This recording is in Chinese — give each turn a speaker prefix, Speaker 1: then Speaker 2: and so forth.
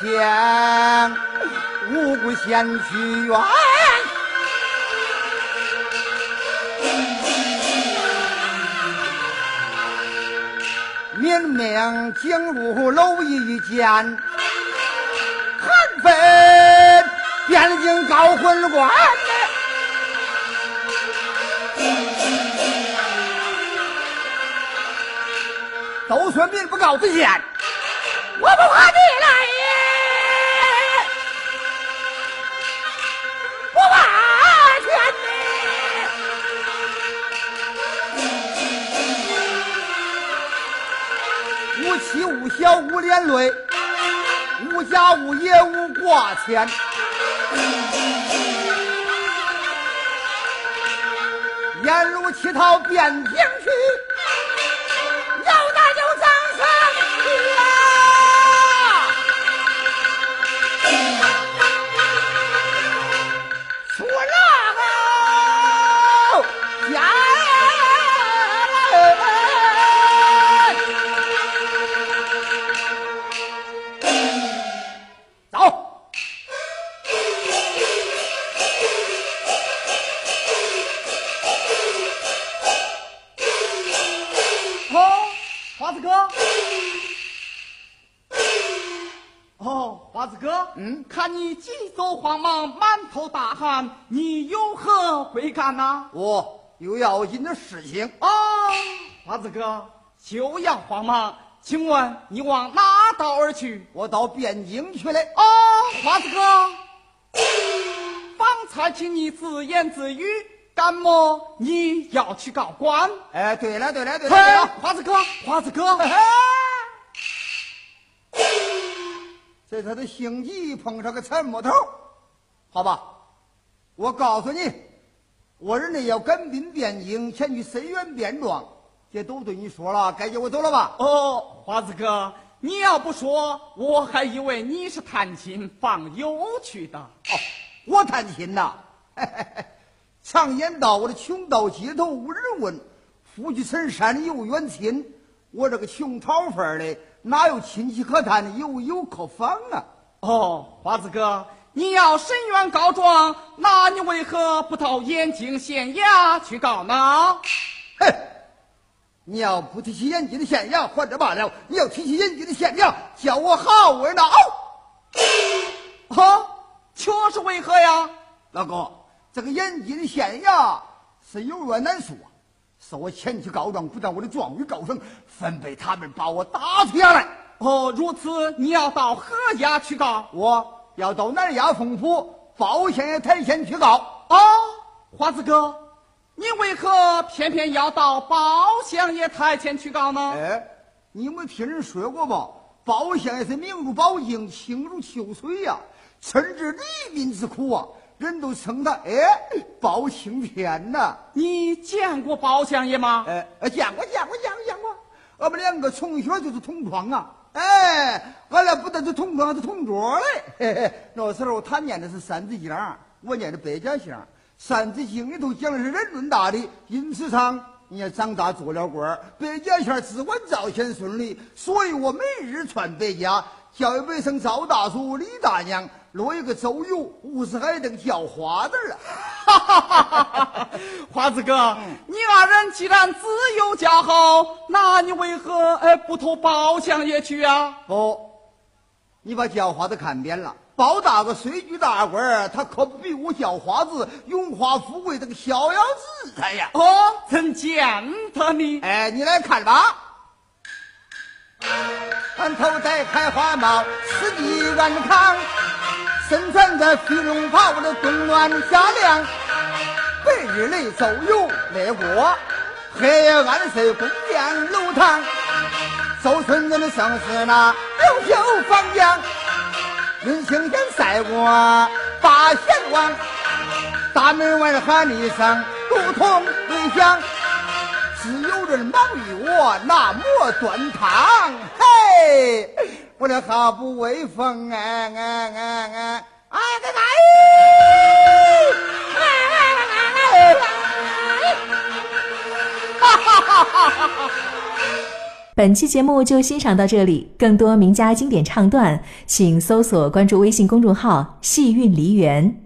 Speaker 1: 见无辜先去冤，明明进入楼一间，韩非便进高魂关，都说民不告自先，我不怕你。小无连累，无家务也无挂牵，沿路乞讨遍京去。
Speaker 2: 你急走慌忙，满头大汗，你有何贵干呐？
Speaker 1: 我有要紧的事情
Speaker 2: 啊，华子哥，休要慌忙，请问你往哪道而去？
Speaker 1: 我到汴京去了。
Speaker 2: 啊，华子哥，方才听你自言自语，干么你要去告官？
Speaker 1: 哎，对了对了对了，
Speaker 2: 华子哥，华子哥，
Speaker 1: 这他的星际碰上个沉木头，好吧。我告诉你，我人呢要赶兵汴京，前去深远便庄，这都对你说了，该叫我走了吧？
Speaker 2: 哦，华子哥，你要不说，我还以为你是探亲访友去的。哦，
Speaker 1: 我探亲呐！常言道，我的穷到街头无人问，富居深山有远亲。我这个穷讨饭的，哪有亲戚可探，有友可访啊？
Speaker 2: 哦，华子哥。你要申冤告状，那你为何不到延津县衙去告呢？
Speaker 1: 哼！你要不提起延津的县衙，或者罢了；你要提起延津的县衙，叫我好为恼。
Speaker 2: 哈，却是为何呀？
Speaker 1: 老哥，这个延津的县衙是有冤难诉啊！是我前去告状，不但我的状语告成，分被他们把我打出衙来。
Speaker 2: 哦，如此，你要到何家去告？
Speaker 1: 我。要到南衙凤府包县爷台前去告
Speaker 2: 啊，花子哥，你为何偏偏要到包县爷台前去告呢？
Speaker 1: 哎，你没听人说过吗？包县爷是名如宝镜，清如秋水呀，深知黎民之苦啊，人都称他哎包青天呐。
Speaker 2: 你见过包相爷吗？
Speaker 1: 哎，见过，见过，见过，见过。我们两个从小就是同窗啊。哎，俺俩不但是同桌，是同桌嘞。嘿嘿那时候他念的是《三字经》，我念的《百家姓》。《三字经》里头讲的是人伦大礼，因此上你也长大做了官。《百家姓》只管赵钱孙李，所以我每日传百家，教育百姓赵大叔、李大娘。落一个周游，五十海登叫花子儿
Speaker 2: 啊！花子哥，你二人既然自幼交好，那你为何哎不投包相爷去啊？
Speaker 1: 哦，你把叫花子看扁了。包大哥虽居大官他可不比我叫花子荣华富贵这个逍遥自在呀！
Speaker 2: 哦，怎见得你？
Speaker 1: 哎，你来看吧。俺头戴开花帽，四季安康。身穿着飞龙袍的冬暖夏凉，白日里走有来过，黑夜暗睡宫殿楼堂，周村子的相思那六九房梁，临行天赛过八贤王，大门外喊一声如同回响，只有人忙于我那磨端汤，嘿，我这好不威风哎哎哎哎！哎个
Speaker 2: 哈哈哈哈哈！
Speaker 3: 本期节目就欣赏到这里，更多名家经典唱段，请搜索关注微信公众号“戏韵梨园”。